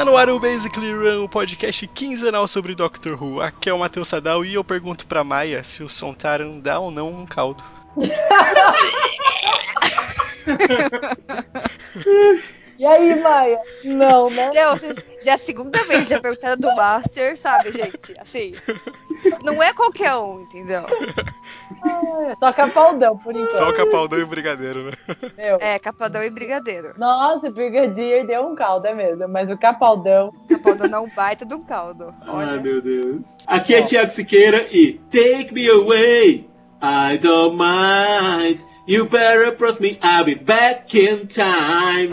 Está no ar o Basically Run, o podcast quinzenal sobre Doctor Who. Aqui é o Matheus Sadal e eu pergunto pra Maia se o Sontaran dá ou não um caldo. E aí, Maia? Não, né? Não, vocês- já é a segunda vez já perguntaram do Master, sabe, gente? Assim, não é qualquer um, entendeu? Ah, Só capaldão, por enquanto. Só o capaldão e o brigadeiro, né? Meu. É, capadão e brigadeiro. Nossa, o Brigadier deu um caldo, é mesmo. Mas o capaldão. Capaldão não baita de um caldo. Ai, Olha. meu Deus. Aqui é Tiago Siqueira e Take Me Away, I don't mind. You better trust me, I'll be back in time.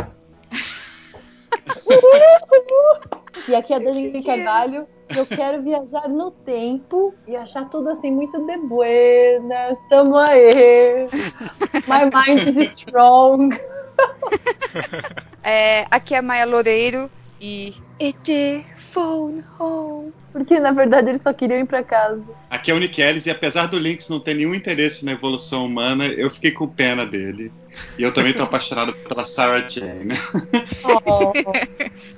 E aqui é a Dani Carvalho. Eu quero viajar no tempo e achar tudo assim muito de buenas. Tamo aí. My mind is strong. É, aqui é a Maia Loureiro e. ET Phone Home. Porque na verdade eles só queriam ir pra casa. Aqui é o Nick Ellis, e apesar do Lynx não ter nenhum interesse na evolução humana, eu fiquei com pena dele. E eu também tô apaixonado pela Sarah Jane. Oh.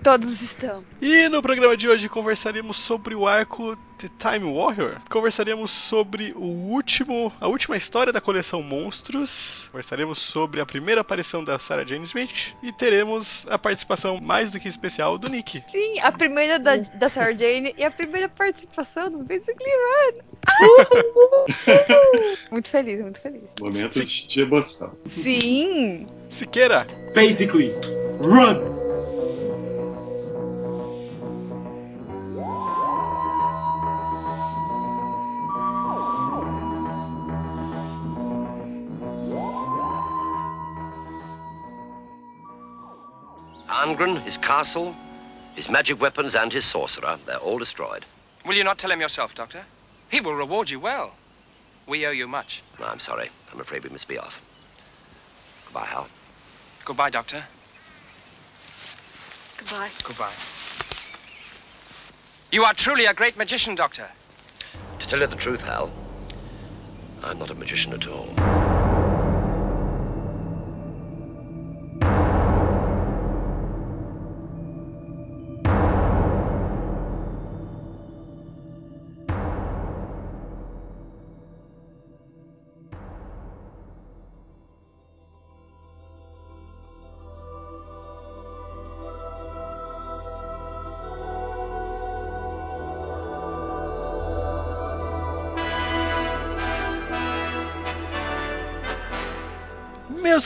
Todos estão. E no programa de hoje conversaremos sobre o arco The Time Warrior. Conversaremos sobre o último, a última história da coleção Monstros. Conversaremos sobre a primeira aparição da Sarah Jane Smith e teremos a participação mais do que especial do Nick. Sim, a primeira da, da Sarah Jane e a primeira participação do Basically Run. muito feliz, muito feliz. Momentos de emoção. Sim! Siqueira, Basically, run! Arngren, his castle, his magic weapons, and his sorcerer, they're all destroyed. Will you not tell him yourself, Doctor? He will reward you well. We owe you much. No, I'm sorry. I'm afraid we must be off. Goodbye, Hal. Goodbye, Doctor. Goodbye. Goodbye. You are truly a great magician, Doctor. To tell you the truth, Hal, I'm not a magician at all.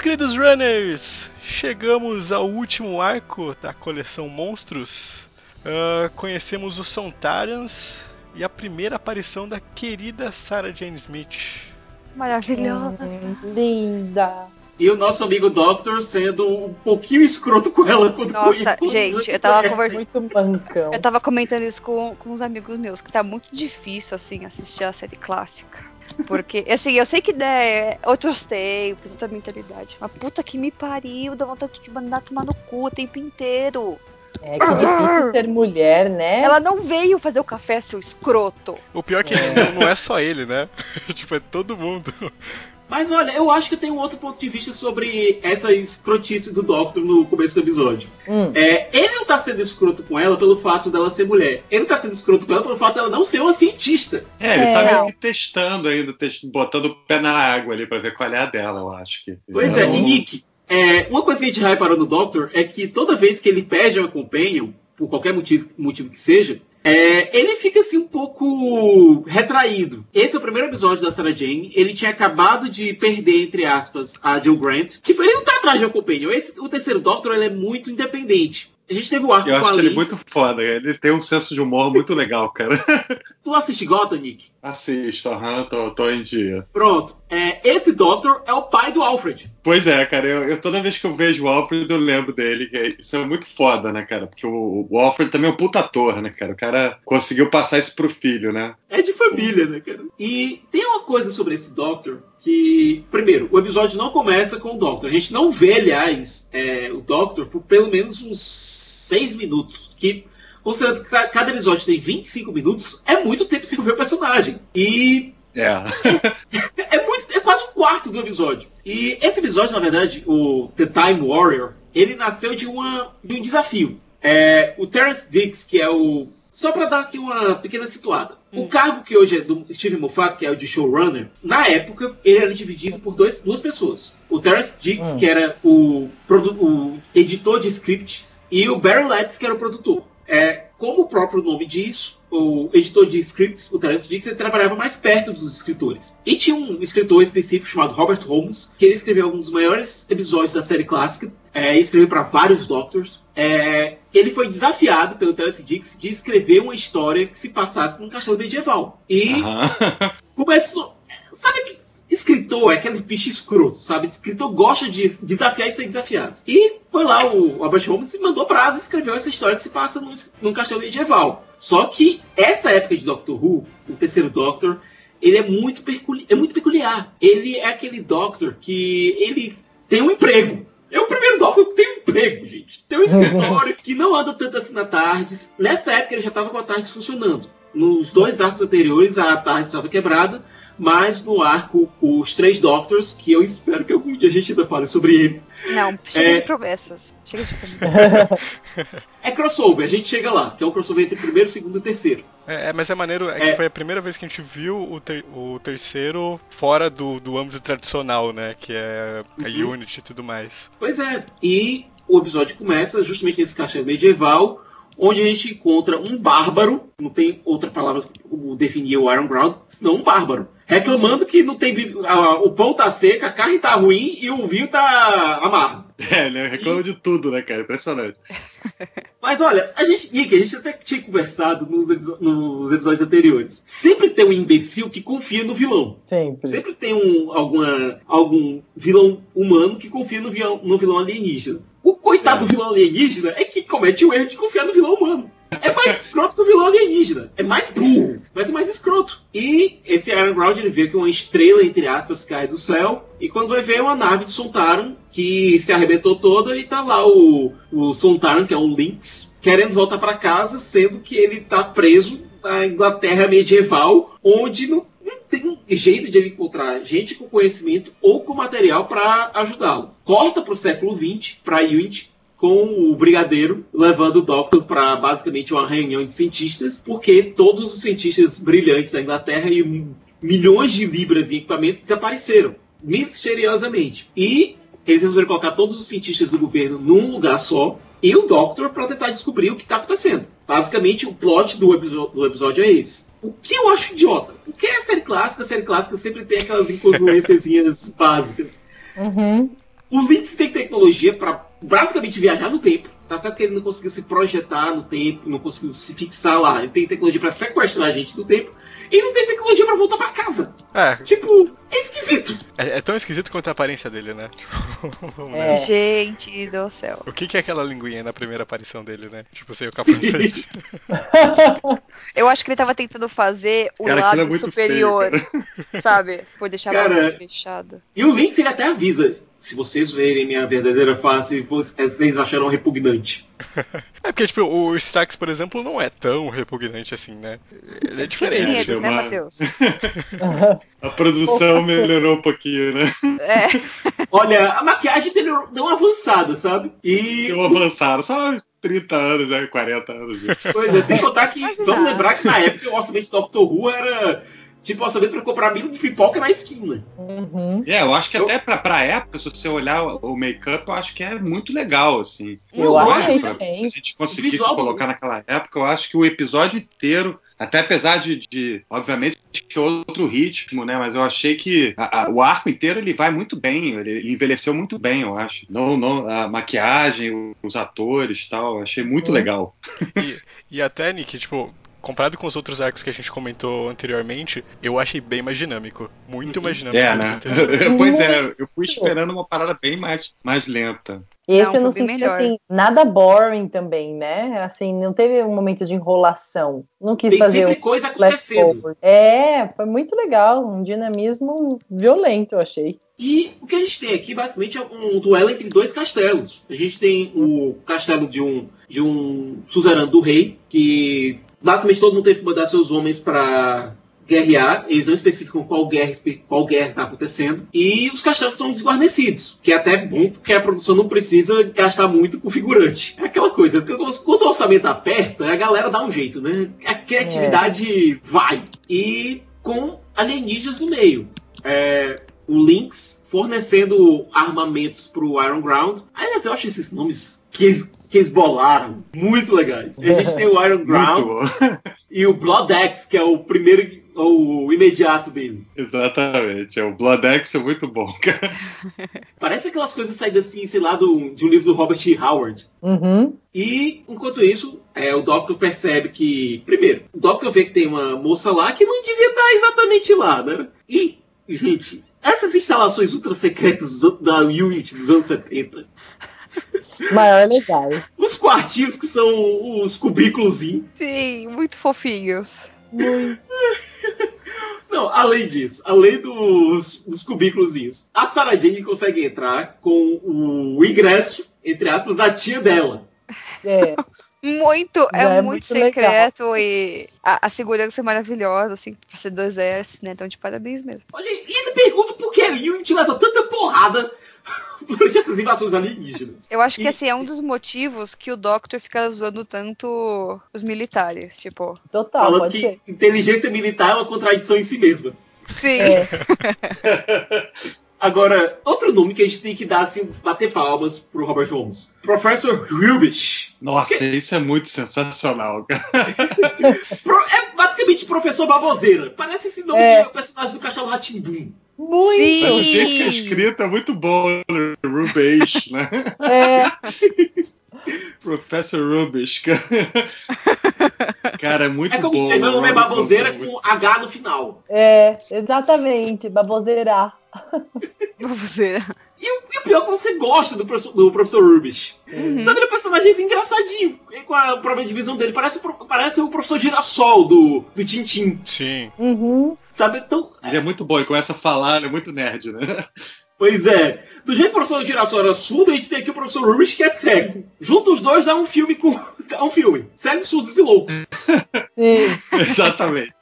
Queridos runners, chegamos ao último arco da coleção Monstros. Ah, conhecemos os Sontarans e a primeira aparição da querida Sarah Jane Smith. Maravilhosa. Hum, linda. E o nosso amigo Doctor sendo um pouquinho escroto com ela quando Nossa, quando- gente, eu tava é. conversando. Eu tava comentando isso com, com uns amigos meus, que tá muito difícil, assim, assistir a série clássica. Porque, assim, eu sei que né, é outros tempos, outra mentalidade. Mas puta que me pariu, dá vontade de mandar tomar no cu o tempo inteiro. É que difícil ser mulher, né? Ela não veio fazer o café, seu escroto. O pior é que não, não é só ele, né? tipo, é todo mundo. Mas olha, eu acho que tem um outro ponto de vista sobre essa escrotice do Doctor no começo do episódio. Hum. É, ele não tá sendo escroto com ela pelo fato dela ser mulher. Ele tá sendo escroto com ela pelo fato dela não ser uma cientista. É, ele É. tá meio que testando ainda, test- botando o pé na água ali pra ver qual é a dela, eu acho que. Pois é, Então, e Nick, é, uma coisa que a gente reparou no Doctor é que toda vez que ele perde uma companion, por qualquer motivo, motivo que seja, é, ele fica assim um pouco retraído. Esse é o primeiro episódio da Sarah Jane. Ele tinha acabado de perder, entre aspas, a Jill Grant. Tipo, ele não tá atrás de uma companion. Esse, o terceiro Doctor ele é muito independente. A gente teve o arco Eu acho ele muito foda, ele tem um senso de humor muito legal, cara. Tu assiste Gotham, Nick? Assisto, aham, tô, tô em dia. Pronto. É, esse Doctor é o pai do Alfred. Pois é, cara, eu, eu- toda vez que eu vejo o Alfred eu lembro dele. é- Isso é muito foda, né, cara? Porque o, o Alfred também é um puta ator, né, cara? O cara conseguiu passar isso pro filho, né? É de família, né, cara? E tem uma coisa sobre esse Doctor que, primeiro, o episódio não começa com o Doctor. A gente não vê, aliás, é, o Doctor por pelo menos uns seis minutos. Que, considerando que ca- cada episódio tem 25 minutos, é muito tempo sem ver o personagem. E É. é, muito, é quase um quarto do episódio. E esse episódio, na verdade, o The Time Warrior, ele nasceu de, uma, de um desafio. É, o Terence Dix, que é o. Só para dar aqui uma pequena situada. O Hum. cargo que hoje é do Steve Moffat, que é o de showrunner, na época ele era dividido por dois, duas pessoas. O Terence Dix, Hum. que era o, o editor de scripts, e o Barry Letts, que era o produtor. É, como o próprio nome diz, o editor de scripts, o Terence Dix, ele trabalhava mais perto dos escritores. E tinha um escritor específico chamado Robert Holmes, que ele escreveu alguns dos maiores episódios da série clássica, é, escreveu para vários Doctors. É, ele foi desafiado pelo Terence Dix de escrever uma história que se passasse num castelo medieval. E começou. Sabe que escritor é aquele bicho escroto, sabe? Escritor gosta de desafiar e ser desafiado. E foi lá o Robert Holmes e mandou pra Asa e escreveu essa história que se passa num, num castelo medieval. Só que essa época de Doctor Who, o terceiro Doctor, ele é muito, é muito peculiar. Ele é aquele Doctor que ele tem um emprego. É o primeiro que tem emprego, gente. Tem um escritório que não anda tanto assim na tardes. Nessa época ele já estava com a tarde funcionando. Nos dois arcos anteriores a tarde estava quebrada, mas no arco Os Três Doctors, que eu espero que algum dia a gente ainda fale sobre ele, Não, chega É. de promessas. Chega de promessas. é crossover. A gente chega lá, que é um crossover entre primeiro, segundo e terceiro. É, é, mas é maneiro, é, É. que foi a primeira vez que a gente viu o, ter- o terceiro fora do, do âmbito tradicional, né? Que é a Uhum. Unity e tudo mais. Pois é, e o episódio começa justamente nesse castelo medieval, onde a gente encontra um bárbaro, não tem outra palavra como definir o Iron Ground, senão um bárbaro, reclamando que não tem a- o pão tá seco, a carne tá ruim e o vinho tá amargo. É, né? Reclama de tudo, né, cara? Impressionante. Mas olha, a gente, Nick, a gente até tinha conversado nos, nos episódios anteriores. Sempre tem um imbecil que confia no vilão. Sempre. Sempre tem um, alguma, algum vilão humano que confia no vilão, no vilão alienígena. O coitado É. do vilão alienígena é que comete o erro de confiar no vilão humano. É mais escroto que o vilão alienígena. É mais burro, mas é mais escroto. E esse Iron Ground ele vê que uma estrela, entre aspas, cai do céu. E quando vai ver, uma nave de Sontaran que se arrebentou toda e tá lá o, o Sontaran, que é um Lynx, querendo voltar para casa, sendo que ele tá preso na Inglaterra medieval, onde não tem jeito de ele encontrar gente com conhecimento ou com material para ajudá-lo. Corta para o século XX, para Unity, com o brigadeiro levando o Doctor para basicamente uma reunião de cientistas, porque todos os cientistas brilhantes da Inglaterra e milhões de libras em equipamentos desapareceram misteriosamente. E eles resolveram colocar todos os cientistas do governo num lugar só e o Doctor para tentar descobrir o que está acontecendo. Basicamente, o plot do, do episódio é esse. O que eu acho idiota? Porque é série clássica, a série clássica sempre tem aquelas incongruências básicas. Uhum. O Lynx tem tecnologia para basicamente viajar no tempo. Tá certo que ele não conseguiu se projetar no tempo, não conseguiu se fixar lá. Ele tem tecnologia para sequestrar a gente no tempo. E não tem tecnologia para voltar para casa. É, Tipo, é esquisito. é, é tão esquisito quanto a aparência dele, né? É. Gente do céu. O que, que é aquela linguinha na primeira aparição dele, né? Tipo, sem o capacete. Eu acho que ele tava tentando fazer o Cara, é lado muito superior, feio, sabe? Por deixar a Cara, boca fechada. E o Lynx ele até avisa. Se vocês verem minha verdadeira face, vocês acharão repugnante. É porque, tipo, o Strax, por exemplo, não é tão repugnante assim, né? Ele é diferente. Enredos, deu né, uma- Matheus? A produção melhorou um pouquinho, né? É. Olha, a maquiagem dele deu uma avançada, sabe? E Deu avançado, só uns 30 anos, né? 40 anos. Viu? Pois é, sem contar que, vamos nada. lembrar que na época o orçamento de Doctor Who era tipo orçamento pra comprar milho de pipoca na esquina. Uhum. É, eu acho que até pra, pra época, se você olhar o make-up, eu acho que é muito legal, assim. Eu Não, acho que pra, a gente conseguisse colocar naquela época, eu acho que o episódio inteiro, até apesar de, de, obviamente, que outro ritmo, né? Mas eu achei que a- a- o arco inteiro ele vai muito bem, ele, ele envelheceu muito bem, eu acho. Não, não, a maquiagem, os atores e tal, eu achei muito Uhum. legal. E até, Nick, tipo, comparado com os outros arcos que a gente comentou anteriormente, eu achei bem mais dinâmico. Muito mais dinâmico. É, né? pois é, eu fui esperando uma parada bem mais, mais lenta. Esse Não, eu não senti melhor. assim, nada boring também, né? Assim, não teve um momento de enrolação. Não quis Tem fazer sempre um coisa acontecendo. É, foi muito legal. Um dinamismo violento, eu achei. E o que a gente tem aqui basicamente é um duelo entre dois castelos. A gente tem o castelo de um de um suzerano do rei, que basicamente todo mundo teve que mandar seus homens para guerrear, eles não especificam qual guerra qual guerra está acontecendo, e os castelos estão desguarnecidos, que é até bom porque a produção não precisa gastar muito com figurante. É aquela coisa, quando o orçamento aperta, a galera dá um jeito, né? A criatividade vai. E com alienígenas no meio. É, o Lynx fornecendo armamentos pro Iron Ground. Aliás, eu acho esses nomes que que eles bolaram muito legais. A gente tem o Iron Ground e o Blood Axe, que é o primeiro, o imediato dele. Exatamente. É, o Blood Axe é muito bom, cara. Parece aquelas coisas saídas assim, sei lá, do, de um livro do Robert E. Howard. Uhum. E, enquanto isso, é, o Doctor percebe que, primeiro, o Doctor vê que tem uma moça lá que não devia estar exatamente lá, né? E, gente, essas instalações ultra secretas da Unity dos anos 70, Maior legal. os quartinhos que são os cubículozinhos. Sim, muito fofinhos. Muito. Não, além disso, além dos, dos cubículozinhos, a Sarah Jane consegue entrar com o ingresso, entre aspas, da tia dela. É. Muito, é, é muito, muito legal. secreto e a, a segurança é maravilhosa, assim, pra ser do exército, né? Então, de parabéns mesmo. Olha, e ele pergunta por que a Unity leva tanta porrada durante essas invasões alienígenas. Eu acho que esse é um dos motivos que o Doctor fica usando tanto os militares, tipo. Total, falando pode que ser. inteligência militar é uma contradição em si mesma. Sim. É. Agora, outro nome que a gente tem que dar, assim, bater palmas pro Robert Holmes. Professor Rubish. Nossa, isso é muito sensacional, cara. É basicamente professor baboseira. Parece esse nome É. de personagem do Castelo Ratimbum. Muito. Sim. Mas o jeito que é escrito é muito bom, né? Rubish, né? É. Professor Rubish. cara. É muito É como bom. dizer, meu nome é baboseira é muito- com H no final. É, exatamente. Baboseirar. Baboseira. E o, e o pior é que você gosta do professor, do professor Rubish. Uhum. Sabe, ele é um personagem engraçadinho. E Com a problema de visão dele. Parece, parece o professor Girassol do, do Tintim. Sim. Uhum. Sabe? Então, Ele é muito bom, ele começa a falar, ele é muito nerd, né? Pois é. Do jeito que o professor Girassol era surdo, a gente tem aqui o professor Rubish que é cego. Junta os dois dá um filme com. dá um filme. Cego, surdos e louco. Sim. Exatamente.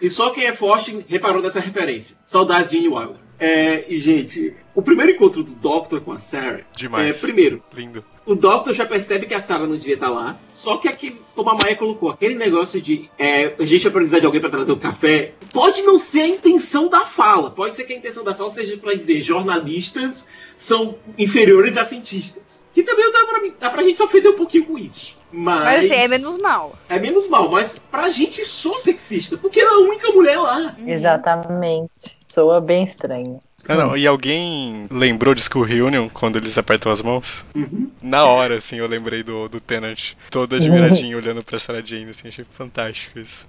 E só quem é forte reparou nessa referência. Saudades de Gene Wilder. É, e, gente, o primeiro encontro do Doctor com a Sarah. Demais. É, primeiro, Lindo. O Doctor já percebe que a Sarah não devia estar lá. Só que aquele, como a Maia colocou, aquele negócio de é, a gente vai precisar de alguém para trazer o café, pode não ser a intenção da fala. Pode ser que a intenção da fala seja para dizer jornalistas são inferiores a cientistas. Que também dá pra, mim- dá pra gente se ofender um pouquinho com isso. Mas, Mas assim, é menos mal. é menos mal, mas pra gente sou sexista, porque ela é a única mulher lá. Exatamente. Soa bem estranho. Ah, não. E alguém lembrou de School Reunion quando eles apertam as mãos? Uhum. Na hora, assim, eu lembrei do, do Tenant, todo admiradinho olhando pra Sarah Jane, assim, achei fantástico isso.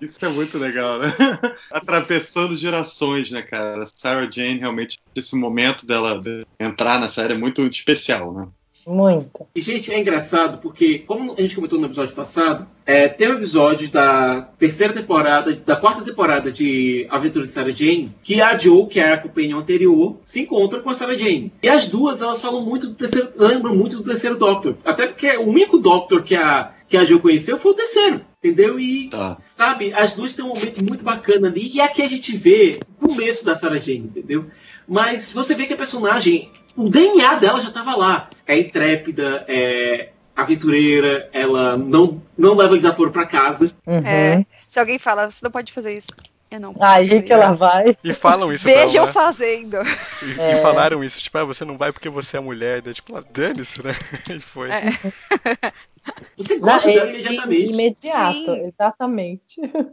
Isso é muito legal, né? Atravessando gerações, né, cara? Sarah Jane, realmente, esse momento dela de entrar na série é muito especial, né? Muito. E, gente, é engraçado porque, como a gente comentou no episódio passado, é, tem um episódio da terceira temporada, da quarta temporada de Aventuras de Sarah Jane, que a Joe, que era a companion anterior, se encontra com a Sarah Jane. E as duas, elas falam muito do terceiro, lembram muito do terceiro Doctor. Até porque o único Doctor que a, que a Joe conheceu foi o terceiro. Entendeu? E Tá. Sabe, as duas têm um momento muito bacana ali. E aqui a gente vê o começo da Sarah Jane, entendeu? Mas você vê que a personagem, o DNA dela já estava lá. É intrépida, é aventureira, ela não, não leva desaforo para casa. Uhum. É, se alguém fala, você não pode fazer isso. Eu não. posso Aí que ela vai. E falam isso pra Veja eu ela. fazendo. E, É. e falaram isso, tipo, ah, você não vai porque você é mulher. Daí, tipo, ah, dane-se, né? E foi. É. Você gosta dela é, imediatamente. Imediato, Sim. exatamente.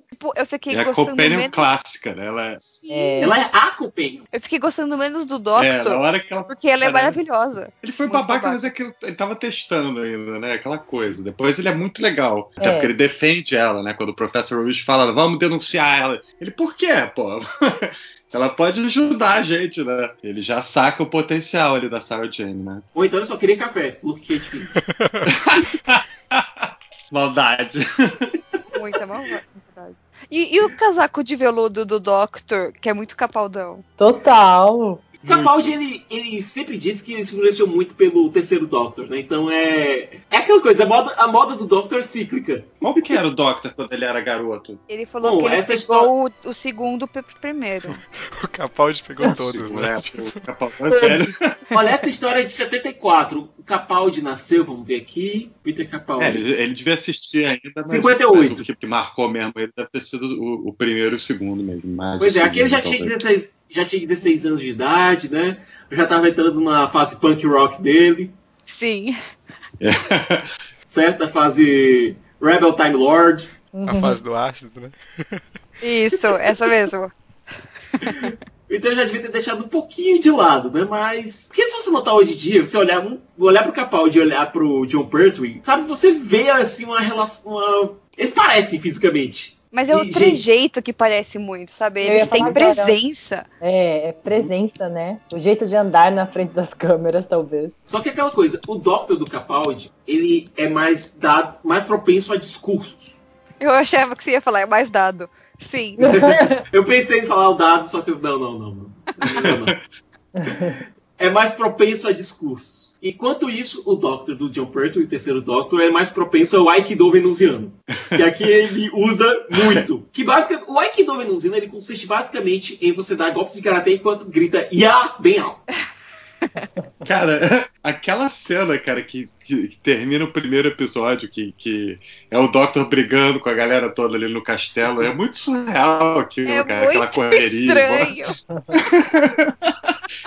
Tipo, eu fiquei É a gostando Companion menos. clássica, né? Ela é, É. Ela é a companion. Eu fiquei gostando menos do é, Doctor. na hora que ela. porque ela é maravilhosa. Ele foi babaca, babaca. mas é que ele tava testando ainda, né? Aquela coisa. Depois ele é muito legal. Até É. porque ele defende ela, né? Quando o professor Ruiz fala, vamos denunciar ela. Ele, por quê, pô? ela pode ajudar a gente, né? Ele já saca o potencial ali da Sarah Jane, né? Ou então eu só queria café. Luke Cage. Maldade. Muita maldade. E, e o casaco de veludo do Doctor, que é muito capaldão. Total. Capaldi, ele, ele sempre diz que ele se influenciou muito pelo terceiro Doctor, né? Então é. É aquela coisa, a moda, a moda do Doctor é cíclica. Qual que era o Doctor quando ele era garoto? Ele falou Bom, que ele pegou o, o segundo primeiro. O Capaldi pegou todos, né? O Capaldi velho. Olha, essa história é de 74. O Capaldi nasceu, vamos ver aqui. Peter Capaldi. É, ele, ele devia assistir ainda, mas, 58. mas o que, marcou mesmo ele deve ter sido o, o primeiro e o segundo mesmo. mais Pois o é, aqui ele já tinha, talvez. 16, já tinha 16 anos de idade, né? Já tava entrando na fase punk rock dele, Sim. certo? A fase Rebel Time Lord. Uhum. A fase do ácido, né? Isso, essa mesmo. Então ele já devia ter deixado um pouquinho de lado, né? Mas. Porque se você notar hoje em dia, você olhar, um, olhar pro Capaldi e olhar pro John Pertwee, sabe, você vê assim uma relação. Uma... Eles parecem fisicamente. Mas é o trejeito que parece muito, sabe? Eles têm presença. É, é presença, né? O jeito de andar na frente das câmeras, talvez. Só que aquela coisa, o Doctor do Capaldi, ele é mais dado, mais propenso a discursos. Eu achava que você ia falar, é mais dado. Sim. Eu pensei em falar o dado, só que eu- não, não, não, não. Não, não. É mais propenso a discursos. Enquanto isso, o Doctor do John Pertwee, o terceiro Doctor, é mais propenso ao Aikido venusiano. Que aqui ele usa muito. Que basicamente, o Aikido venusiano ele consiste basicamente em você dar golpes de karatê enquanto grita Ya bem alto. Cara, aquela cena, cara, que, que- termina o primeiro episódio, que, que é o Doctor brigando com a galera toda ali no castelo, é muito surreal aquilo, É cara, aquela correria. estranho.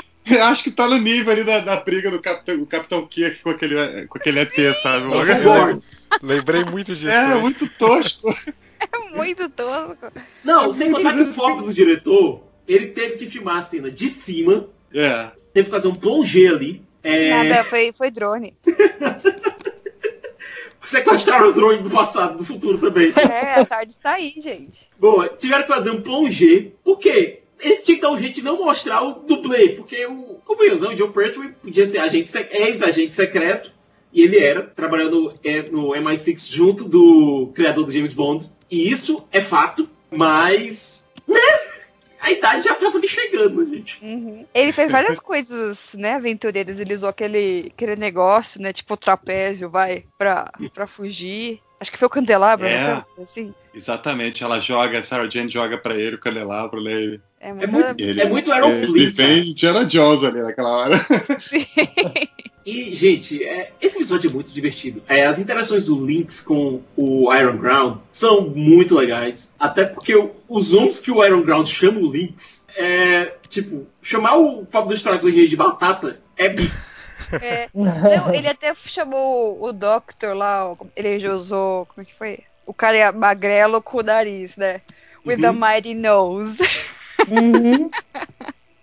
Eu acho que tá no nível ali da, da briga do Capitão, Capitão Kirk com aquele, com aquele ET, sabe? Nossa, Eu. Lembrei muito disso. É, né? muito tosco. É muito tosco. Não, sem contar que o foco do diretor, ele teve que filmar a cena de cima, É. teve que fazer um plongé ali. É, Nada, foi, foi drone. sequestraram o drone do passado, do futuro também. É, a tarde está aí, gente. Boa, tiveram que fazer um plongé. Por quê? Eles tinham que dar um jeito de não mostrar o dublê, porque o, convenhamos, né, o John Pertwee podia ser agente, ex-agente secreto, e ele era, trabalhando é, no MI6 junto do criador do James Bond. E isso é fato, mas. Né? A idade já tava me chegando, gente. Uhum. Ele fez várias coisas, né, aventureiras. Ele usou aquele, aquele negócio, né, tipo trapézio, vai, pra, pra fugir. Acho que foi o candelabro, É. né? Assim. Exatamente, ela joga, a Sarah Jane joga pra ele o candelabro, né? Ele, É É muito. ele, é muito Aaron ele Flynn, cara. vem Indiana Jones ali naquela hora. E, gente, é, esse episódio é muito divertido. É, as interações do Lynx com o Iron Ground são muito legais. Até porque o- os nomes que o Iron Ground chama o Lynx é. Tipo, chamar o Pablo dos Traições de batata é. É. Não, ele até chamou o Doctor lá, ele já usou. Como é que foi? O cara é magrelo com o nariz, né? With a Uhum. mighty nose. Uhum.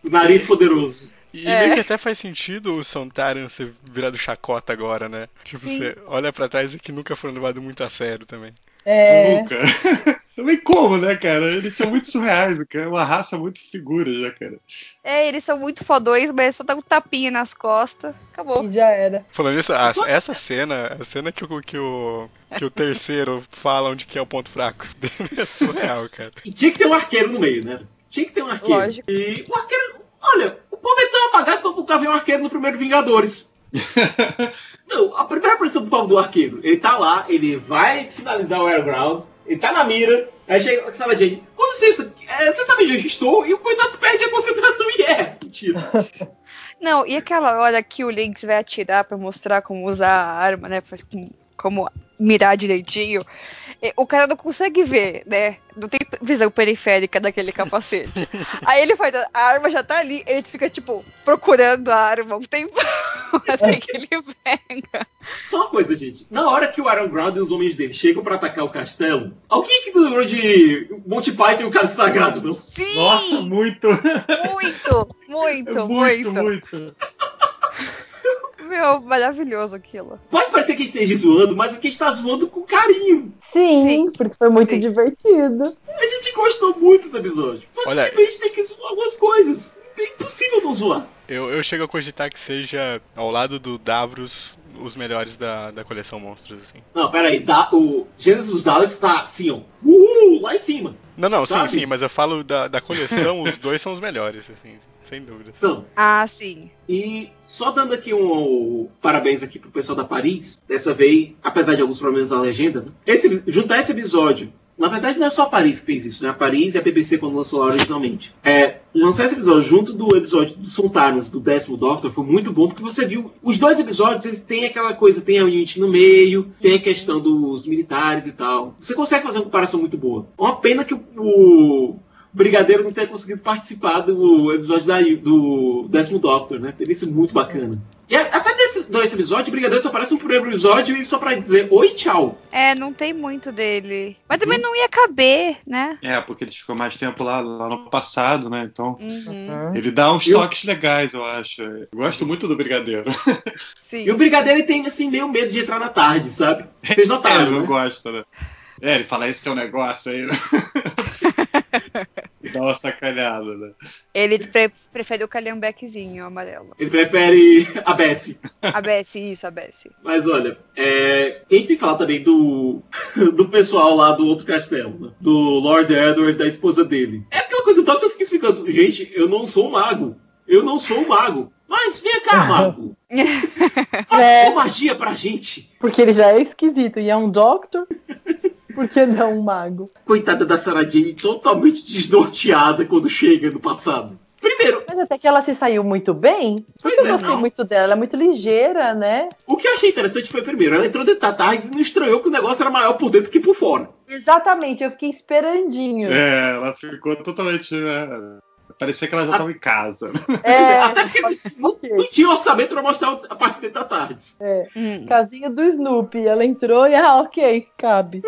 O nariz poderoso. E É. meio que até faz sentido o Sontaran ser virado chacota agora, né? Tipo, Sim. você olha pra trás e que nunca foram levados muito a sério também. É. Nunca. Também como, né, cara? Eles são muito surreais, cara. É uma raça muito figura já, cara. É, eles são muito fodões, mas só dá um tapinha nas costas. Acabou. E já era. Falando nisso, a- Só- essa cena, a cena que o, que o, que o terceiro fala onde que é o ponto fraco dele é surreal, cara. E tinha que ter um arqueiro no meio, né? Tinha que ter um arqueiro. Lógico. E o arqueiro. Olha, o povo é tão apagado nunca vi um arqueiro no primeiro Vingadores. Não, a primeira aparição do povo do arqueiro, ele tá lá, ele vai finalizar o Airground, ele tá na mira, aí chega a Sarah Jane, com licença, é, você sabe onde eu estou? E o coitado perde a concentração e é. Mentira. Não, e aquela hora que o Lynx vai atirar pra mostrar como usar a arma, né? pra- Como mirar direitinho. É, O cara não consegue ver, né? Não tem visão periférica daquele capacete. Aí ele faz, a arma já tá ali, ele fica, tipo, procurando a arma um tempo até que ele pega. Só uma coisa, gente. Na hora que o Iron Ground e os homens dele chegam pra atacar o castelo, alguém que lembrou de Monty Python e o Cálice Sagrado, não? Sim! Nossa, muito. muito, muito, muito, muito, muito. Meu, maravilhoso aquilo. Pode parecer que a gente esteja zoando, mas aqui a gente tá zoando com carinho. Sim, Sim. porque foi muito Sim. divertido. A gente gostou muito do episódio. Só que Olha- tipo, a gente tem que zoar algumas coisas. É impossível não voar. Eu, eu chego a cogitar que seja, ao lado do Davros, os melhores da, da coleção Monstros, assim. Não, peraí, da, o Gênesis dos Daleks tá assim, ó. Uhul, lá em cima. Não, não, sim, Sabe? sim, mas eu falo da, da coleção, os dois são os melhores, assim, sem dúvida. São. Ah, sim. E só dando aqui um, um parabéns aqui pro pessoal da Paris, dessa vez, apesar de alguns problemas na legenda, esse, juntar esse episódio. Na verdade, não é só a Paris que fez isso, né? A Paris e a BBC quando lançou lá originalmente. É, lançar esse episódio junto do episódio do Sultanas, do décimo Doctor, foi muito bom, porque você viu. Os dois episódios, eles têm aquela coisa, tem a Unity no meio, tem a questão dos militares e tal. Você consegue fazer uma comparação muito boa. Uma pena que o Brigadeiro não tenha conseguido participar do episódio da- do décimo Doctor, né? Teria sido muito bacana. E até desse, desse episódio, o Brigadeiro só aparece no primeiro episódio e só pra dizer oi, tchau. É, não tem muito dele. Mas também não ia caber, né? É, porque ele ficou mais tempo lá, lá no passado, né? Então. Uhum. Ele dá uns Eu- toques legais, eu acho. Eu gosto muito do Brigadeiro. Sim. E o Brigadeiro ele tem, assim, meio medo de entrar na tarde, sabe? Vocês É, notaram, não né? gosta, né? É, ele fala esse seu negócio aí, né? E dá uma sacaneada, né? Ele pre- prefere o calhambequezinho amarelo. Ele prefere a Bessie. A Bessie, isso, a Bessie. Mas olha, é, a gente tem que falar também do, do pessoal lá do outro castelo, né? do Lord Edward, da esposa dele. É aquela coisa tal que eu fico explicando. Gente, eu não sou um mago. Eu não sou um mago. Mas vem cá, mago. Faça É. sua magia pra gente. Porque ele já é esquisito e é um Doctor. Por que não um mago? Coitada da Sarah Jane, totalmente desnorteada quando chega no passado. Primeiro, Mas até que ela se saiu muito bem. pois Eu é, gostei não. muito dela. Ela é muito ligeira, né? O que eu achei interessante foi, primeiro, ela entrou dentro da tarde e não estranhou que o negócio era maior por dentro que por fora. Exatamente, eu fiquei esperandinho. É, ela ficou totalmente. Né? Parecia que ela já estava em casa. É, Até porque não, não tinha orçamento pra mostrar a parte dentro da tarde. Hum. casinha do Snoopy. Ela entrou e, ah, ok, cabe.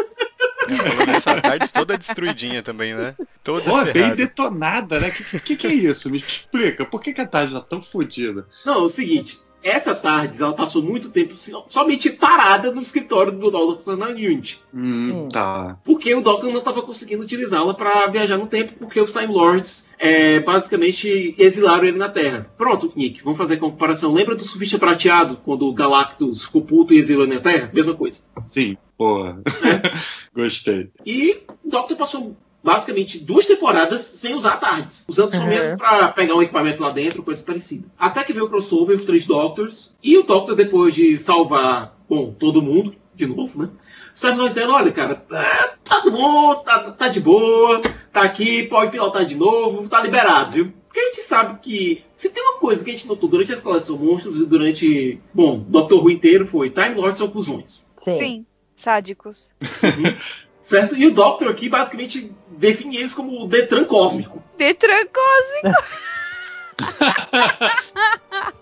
Falando a tarde toda destruidinha também, né? Toda Pô, bem detonada, né? Que, que que é isso? Me explica. Por que, que a tarde tá tão fodida? Não, é o seguinte. Essa tarde, ela passou muito tempo so- somente parada no escritório do Dr. na Unity. Hum, Hum. tá. Porque o Doctor não estava conseguindo utilizá-la para viajar no tempo, porque os Time Lords é, basicamente exilaram ele na Terra. Pronto, Nick, vamos fazer a comparação. Lembra do surfista prateado, quando o Galactus ficou puto e exilou ele na Terra? Mesma coisa. Sim, porra. Gostei. E o Doctor passou basicamente duas temporadas sem usar tardes, usando só Uhum. mesmo pra pegar um equipamento lá dentro, coisa parecida. Até que veio o crossover, os três Doctors, e o Doctor, depois de salvar, bom, todo mundo, de novo, né? Sai nós dizendo, olha, cara, é, tá bom, tá, tá de boa, tá aqui, pode pilotar de novo, tá liberado, viu? Porque a gente sabe que se tem uma coisa que a gente notou durante a escalação monstros e durante, bom, Doctor Who inteiro foi Time Lords são cuzões. Sim. Sim, sádicos. Certo? E o Doctor aqui basicamente define eles como o Detran cósmico. Detrancose.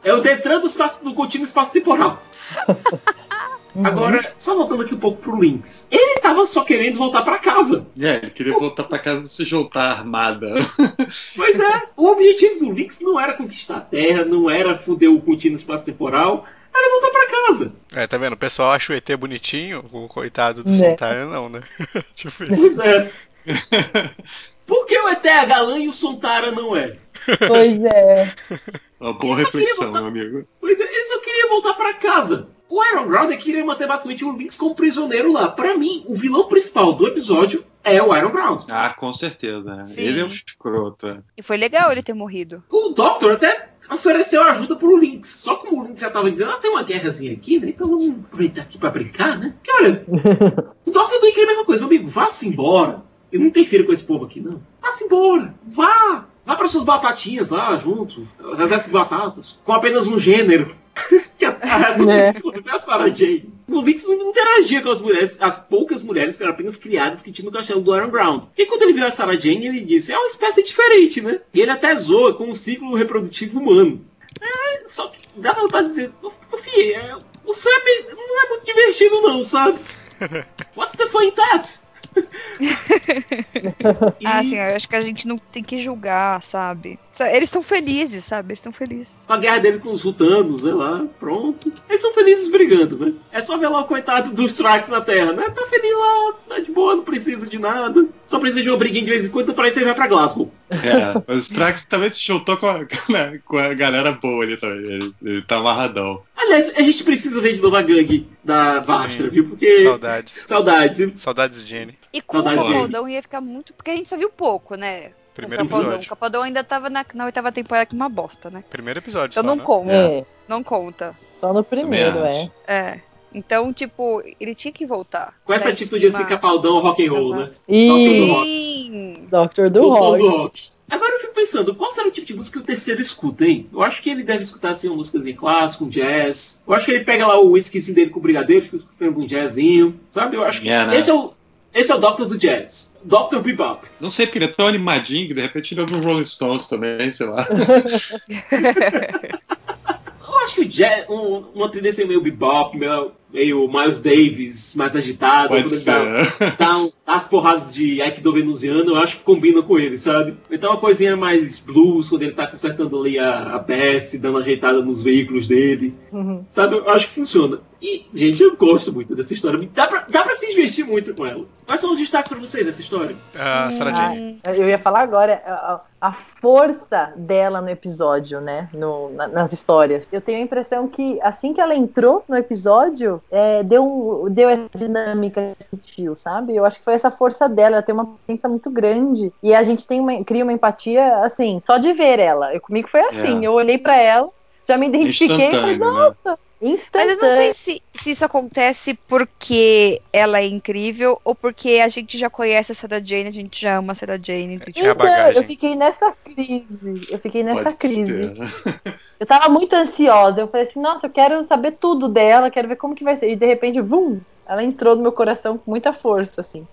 É o Detran do, espaço, do contínuo espaço-temporal. Uhum. Agora, só voltando aqui um pouco pro Lynx. Ele tava só querendo voltar pra casa. É, ele queria voltar pra casa pra se juntar armada. Pois é, o objetivo do Lynx não era conquistar a Terra, não era foder o contínuo espaço-temporal, casa. É, tá vendo? O pessoal acha o ET bonitinho, o coitado do Né. Sontara não, né? tipo isso. Pois é. Por que o ET é galã e o Sontara não é? Pois é. Uma boa reflexão, voltar- meu amigo. Pois é, ele só queria voltar pra casa. O Iron Ground queria manter basicamente o Lynx como prisioneiro lá. Pra mim, o vilão principal do episódio é o Iron Ground. Ah, com certeza. Sim. Ele é um escroto. E foi legal ele ter morrido. O Doctor até ofereceu ajuda pro Lynx. Só como o Lynx já tava dizendo, ah, tem uma guerrazinha aqui, né? Então vamos aproveitar aqui pra brincar, né? Porque olha, o Doctor também queria a mesma coisa. Meu amigo, vá-se embora. Eu não interfiro com esse povo aqui, não. Vá-se embora. Vá. Vá para suas batatinhas lá, junto. As batatas. Com apenas um gênero. a, a, Né. a Sarah Jane. O Lynx não interagia com as mulheres, as poucas mulheres que eram apenas criadas que tinham no castelo do Iron Ground. E quando ele viu a Sarah Jane, ele disse: é uma espécie diferente, né? E ele até zoa com um ciclo reprodutivo humano. É, só que dá vontade de dizer: "Ô, ô, Fih, é, o seu é meio- não é muito divertido, não, sabe? What's the fun in that? E Ah, assim, eu acho que a gente não tem que julgar, sabe? Eles estão felizes, sabe? Eles estão felizes. com a guerra dele com os Rutanos, sei lá, pronto. Eles são felizes brigando, né? É só ver lá o coitado dos Tracks na Terra, né? Tá feliz lá, tá de boa, não precisa de nada. Só precisa de uma briguinha de vez em quando, pra isso ele vai pra Glasgow. É, mas o Strax também se juntou com a, né, com a galera boa ali também. Ele, ele tá amarradão. Aliás, a gente precisa ver de novo a gangue da Vastra, viu? Porque. Saudades. Saudades? Saudades de Jenny. E com o Saudade dele. Capaldão ia ficar muito. Porque a gente só viu pouco, né? Primeiro o Capaldão. O episódio. Capaldão ainda tava na, na oitava temporada, que é uma bosta, né? Primeiro episódio Então só, não né? conta. É, Não conta. só no primeiro, é. É. Então, tipo, ele tinha que voltar. Com essa atitude assim, cima- capaldão rock and roll, né? E Sim! Doctor do Rock. do rock. Agora eu fico pensando, qual será o tipo de música que o terceiro escuta, hein? Eu acho que ele deve escutar assim, uma música clássica, um jazz. Eu acho que ele pega lá o whiskyzinho dele com o brigadeiro, fica escutando um jazzinho, sabe? Eu acho que É, né? esse é o. Esse é o Doctor do Jazz. Dr. Bebop. Não sei porque ele é tão animadinho que de repente ele ouve um Rolling Stones também, sei lá. Eu acho que o jazz, um, uma trilha assim meio bebop, meio, meio Miles Davis, mais agitada, Pode quando dá, dá um- dá as porradas de Aikido venusiano, eu acho que combina com ele, sabe? Então uma coisinha mais blues, quando ele tá consertando ali a, a Bessie, dando uma ajeitada nos veículos dele, Uhum. sabe? Eu acho que funciona. E, gente, eu gosto muito dessa história. Dá pra, dá pra se divertir muito com ela. Quais são os destaques pra vocês dessa história? A Sarah Ah, Jane. Eu ia falar agora a, a força dela no episódio, né? No- na- nas histórias. Eu tenho a impressão que assim que ela entrou no episódio, é, deu, deu essa dinâmica sentiu, sabe? Eu acho que foi essa força dela, ela tem uma presença muito grande. E a gente tem uma, cria uma empatia, assim, só de ver ela. Eu, comigo foi assim, É. eu olhei pra ela, já me identifiquei e falei, Instantâneo, né? Nossa, Mas instantâneo. eu não sei se, se isso acontece porque ela é incrível ou porque a gente já conhece a Sarah Jane, a gente já ama a Sarah Jane. então, Então, eu fiquei nessa crise. Eu fiquei nessa Pode crise. ser. Eu tava muito ansiosa. Eu falei assim, nossa, eu quero saber tudo dela, quero ver como que vai ser. E de repente, vum, ela entrou no meu coração com muita força, assim.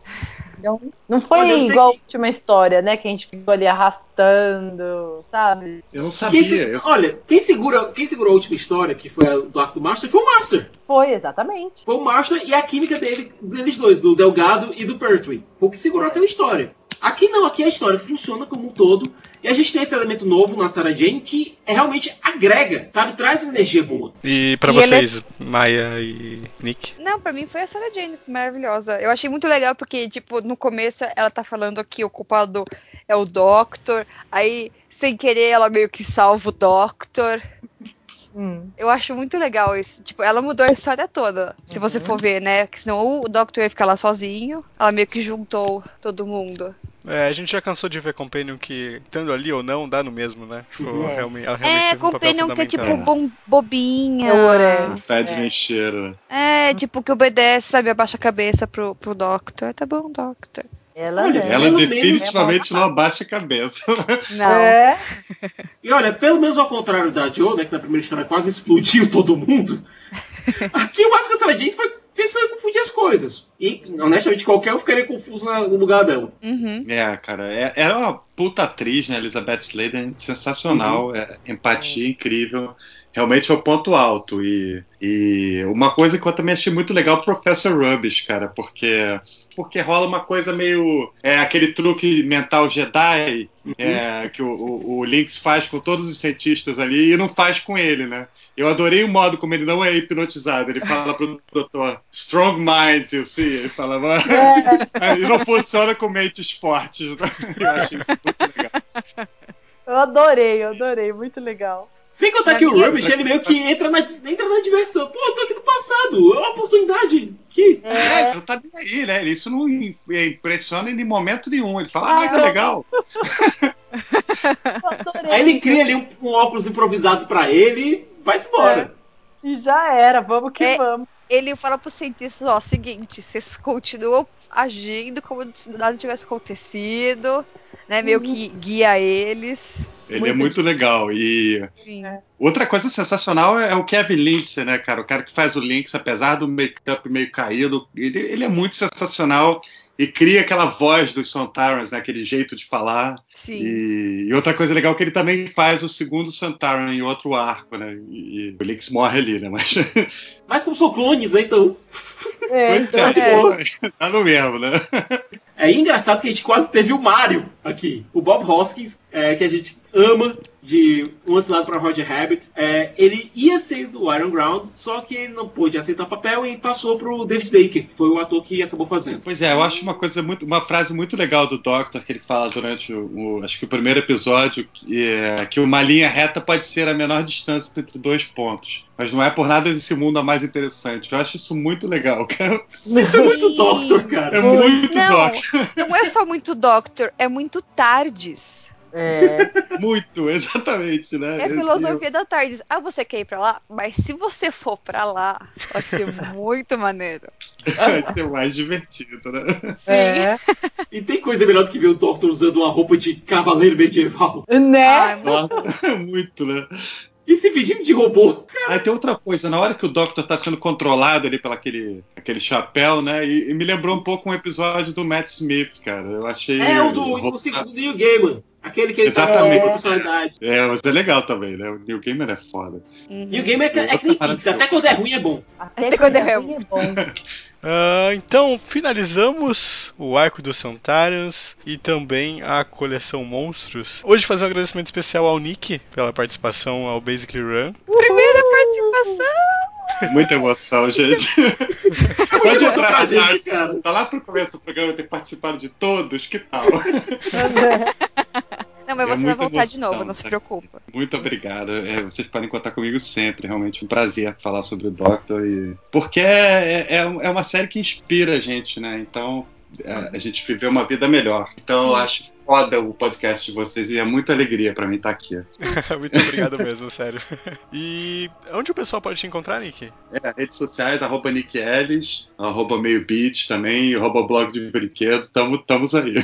Então, não foi igual que- a última história, né? Que a gente ficou ali arrastando, sabe? Eu não Quem sabia. se- eu- Olha, quem, segura, quem segurou a última história, que foi a do arco do Master, foi o Master. Foi, exatamente. Foi o Master e a química dele, deles dois, do Delgado e do Pertwee. Foi o que segurou aquela história. Aqui não, aqui a história funciona como um todo. E a gente tem esse elemento novo na Sarah Jane que é, realmente agrega, sabe? Traz uma energia boa. E pra E ele é- vocês, Maia e Nick? Não, pra mim foi a Sarah Jane, maravilhosa. Eu achei muito legal porque, tipo, no começo ela tá falando que o culpado é o Doctor, aí, sem querer, ela meio que salva o Doctor. Hum. Eu acho muito legal isso. Tipo, ela mudou a história toda, se você for ver, né? Que senão o Doctor ia ficar lá sozinho. Ela meio que juntou todo mundo. É, a gente já cansou de ver Companion que, estando ali ou não, dá no mesmo, né? Tipo, É. realmente, ela realmente É, teve um Companion que é tipo fundamental. bom, bobinha. É. Fede É. nem cheiro. É, tipo, que obedece, sabe? Abaixa a cabeça pro, pro Doctor. Tá bom, Doctor. Ela, Olha, né? Ela definitivamente é não abaixa a cabeça. Não. É. E olha, pelo menos ao contrário da Joe, né, que na primeira história quase explodiu todo mundo, aqui o mais que a Sarah Jane foi, fez foi confundir as coisas. E, honestamente, qualquer um ficaria confuso no lugar dela. Uhum. É, cara, é, era uma puta atriz, né? Elizabeth Sladen, sensacional, é, empatia incrível. Realmente foi o ponto alto. E, e uma coisa que eu também achei muito legal, o Professor Rubbish, cara, porque, porque rola uma coisa meio. É aquele truque mental Jedi é, que o, o, o Lynx faz com todos os cientistas ali e não faz com ele, né? Eu adorei o modo como ele não é hipnotizado. Ele fala pro doutor, strong minds, you see. Ele fala, "Mas É. e não funciona com mentes fortes. né? Eu achei isso muito legal. Eu adorei, eu adorei. Muito legal. Sem contar que o Rubbish, ele meio que entra na, entra na diversão. Pô, eu tô aqui no passado, é uma oportunidade. Que... É, É. ele não tá nem aí, né? Isso não im- impressiona ele em momento nenhum. Ele fala, ah, que legal. Eu adorei. Aí ele cria ali um, um óculos improvisado pra ele vai-se embora. E já era, vamos que É. vamos. Ele fala pros cientistas, ó, seguinte, vocês continuam agindo como se nada tivesse acontecido, né? Meio que guia eles. Ele é muito legal. E Sim. outra coisa sensacional é o Kevin Lindsay, né, cara? O cara que faz o Lynx, apesar do make-up meio caído, ele, ele é muito sensacional e cria aquela voz dos Sontarans, né? Aquele jeito de falar. Sim. E, e outra coisa legal é que ele também faz o segundo Santaran em outro arco, né? E, e o Lynx morre ali, né? Mas, Mas como são clones, né, então. É, Pois então, é, É. tá no mesmo, né? É engraçado que a gente quase teve o Mario aqui. O Bob Hoskins, é, que a gente ama de um assinado para Roger Rabbit. É, ele ia ser do Iron Ground, só que ele não pôde aceitar o papel e passou pro David Baker, que foi o ator que acabou fazendo. Pois é, eu acho uma coisa muito, uma frase muito legal do Doctor que ele fala durante o, o- acho que o primeiro episódio, que, é, que uma linha reta pode ser a menor distância entre dois pontos, mas não é por nada desse mundo a mais interessante. Eu acho isso muito legal, cara. Isso é muito Sim. Doctor, cara. É muito Não. Doctor, Não é só muito Doctor, é muito Tardes. é, muito, exatamente, né? É a filosofia da Tardes. Ah, você quer ir pra lá? Mas se você for pra lá, vai ser muito maneiro. Vai ser mais divertido, né? é, E tem coisa melhor do que ver o Doctor usando uma roupa de cavaleiro medieval né? Ai, Nossa, muito, né? E se fingindo de robô. Aí tem outra coisa, na hora que o Doctor tá sendo controlado ali pelo aquele, aquele chapéu, né? E, e me lembrou um pouco um episódio do Matt Smith, cara. Eu achei. É o do, o segundo do Neil Gaiman. Aquele que ele tá Exatamente. com personalidade. É, mas é legal também, né? O New Gamer é foda. Uhum. Neil Gaiman é, que- é que nem pizza. Até quando é ruim é bom. Até, Até quando é é ruim é bom. Ah, então, finalizamos o arco dos Santarians e também a coleção Monstros. Hoje fazer um agradecimento especial ao Nick pela participação ao Basically Run. Primeira participação! Muita emoção, gente. Pode entrar, gente. Tá lá pro começo do programa ter participado de todos, que tal? Não, mas É você vai voltar de emoção, novo, não se tá? preocupa. Muito obrigado. É, vocês podem contar comigo sempre. Realmente um prazer falar sobre o Doctor. E... Porque é, é, é uma série que inspira a gente, né? Então é, a gente viver uma vida melhor. Então eu acho foda o podcast de vocês e é muita alegria pra mim estar aqui. Muito obrigado mesmo, sério. E onde o pessoal pode te encontrar, Nick? É, redes sociais, arroba Nick Ellis, arroba meio beat também, arroba blog de brinquedo, tamo, estamos aí.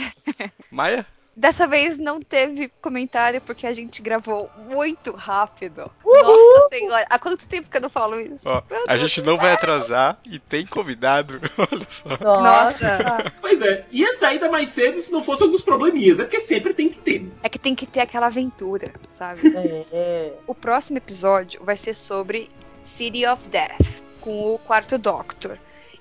Maia? Dessa vez não teve comentário porque a gente gravou muito rápido. Nossa senhora, há quanto tempo que eu não falo isso? Ó, a gente não vai atrasar e tem convidado. Olha só. Nossa. Pois é, ia sair ainda mais cedo se não fosse alguns probleminhas. É porque sempre tem que ter. É que tem que ter aquela aventura, sabe? É, é. O próximo episódio vai ser sobre City of Death, com o quarto Doctor.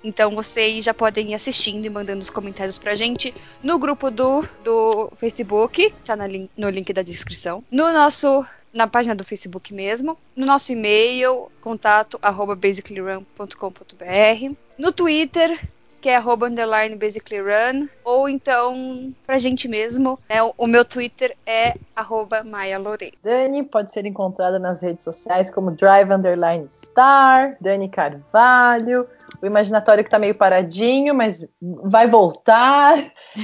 Então vocês já podem ir assistindo e mandando os comentários pra gente no grupo do, do Facebook, tá na no link da descrição. No nosso. Na página do Facebook mesmo. No nosso e-mail, contato arroba basicallyrun.com.br. No Twitter, que é arroba underline basicallyrun. Ou então, pra gente mesmo, né? O, meu Twitter é arroba Maia Lorei. Dani pode ser encontrada nas redes sociais como Drive Underline Star, Dani Carvalho, o Imaginatório que tá meio paradinho, mas vai voltar.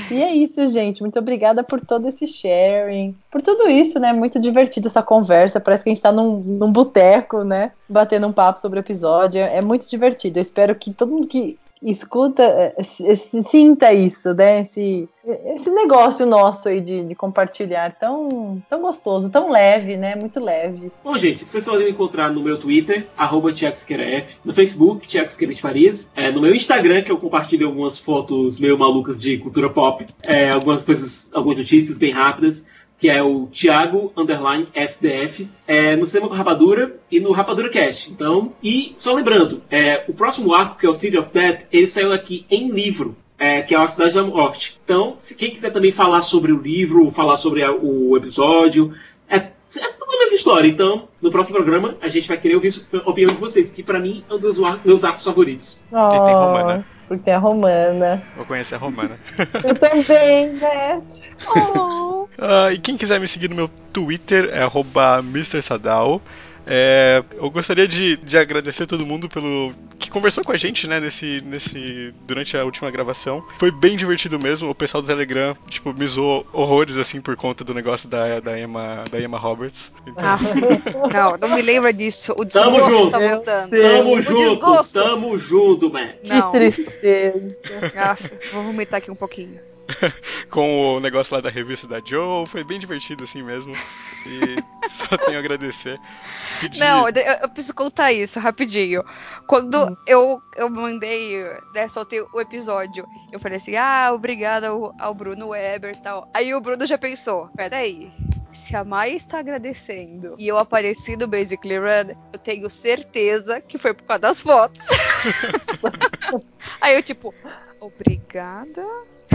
E é isso, gente. Muito obrigada por todo esse sharing, por tudo isso, né? Muito divertido essa conversa. Parece que a gente tá num, num boteco, né? Batendo um papo sobre o episódio. É muito divertido. Eu espero que todo mundo que escuta, eh, se- se- sinta isso, né? Esse, esse negócio nosso aí de, de compartilhar tão, tão gostoso, tão leve, né? Muito leve. Bom, gente, vocês podem me encontrar no meu Twitter, arroba F, no Facebook, Thiago Siqueira de Farias, é, no meu Instagram, que eu compartilho algumas fotos meio malucas de cultura pop, é, algumas coisas, algumas notícias bem rápidas, que é o Thiago Underline SDF, é, no Cinema com Rapadura e no Rapadura Cast. Então, e só lembrando, é, o próximo arco, que é o City of Death, ele saiu aqui em livro. é, que é a Cidade da Morte. Então, se quem quiser também falar sobre o livro, falar sobre a- o episódio, é, é tudo a mesma história. Então, no próximo programa, a gente vai querer ouvir a opinião de vocês, que pra mim é um dos ar- meus arcos favoritos. Porque tem Romana. Porque tem a Romana. Vou conhecer a Romana. Eu também, Beth. Oh. Ah, e quem quiser me seguir no meu Twitter é arroba Mr. Sadal. É, eu gostaria de, de agradecer todo mundo pelo que conversou com a gente, né, nesse, nesse durante a última gravação. Foi bem divertido mesmo. O pessoal do Telegram, tipo, me zoou horrores assim por conta do negócio da, da Emma, da Emma Roberts. Então, Ah, não, não me lembra disso. O Tamo desgosto junto. tá Meu voltando. Tamo O junto, desgosto. tamo junto, man. Não, Que tristeza. Aff, vou vomitar aqui um pouquinho. com o negócio lá da revista da Joe, foi bem divertido assim mesmo. E só tenho a agradecer. Pedir- Não, eu, eu preciso contar isso rapidinho. Quando eu, eu mandei, né, soltei o episódio, eu falei assim, ah, obrigada ao, ao Bruno Weber e tal. Aí o Bruno já pensou, peraí, se a Mai está agradecendo e eu apareci no Basically Run, eu tenho certeza que foi por causa das fotos. Aí eu, tipo, obrigada.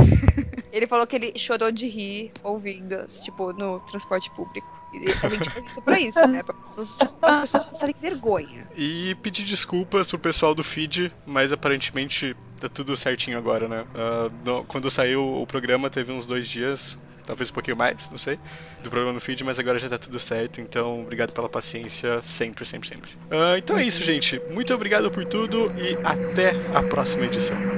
Ele falou que ele chorou de rir ouvindo, tipo, no transporte público. E a gente faz isso pra isso, né? Pra as as pessoas passarem vergonha. E pedir desculpas pro pessoal do feed, mas aparentemente tá tudo certinho agora, né? Ah, no- quando saiu o programa teve uns dois dias, talvez um pouquinho mais, não sei, do programa no feed, mas agora já tá tudo certo, então obrigado pela paciência sempre, sempre, sempre. Ah, então é isso, gente. Muito obrigado por tudo e até a próxima edição.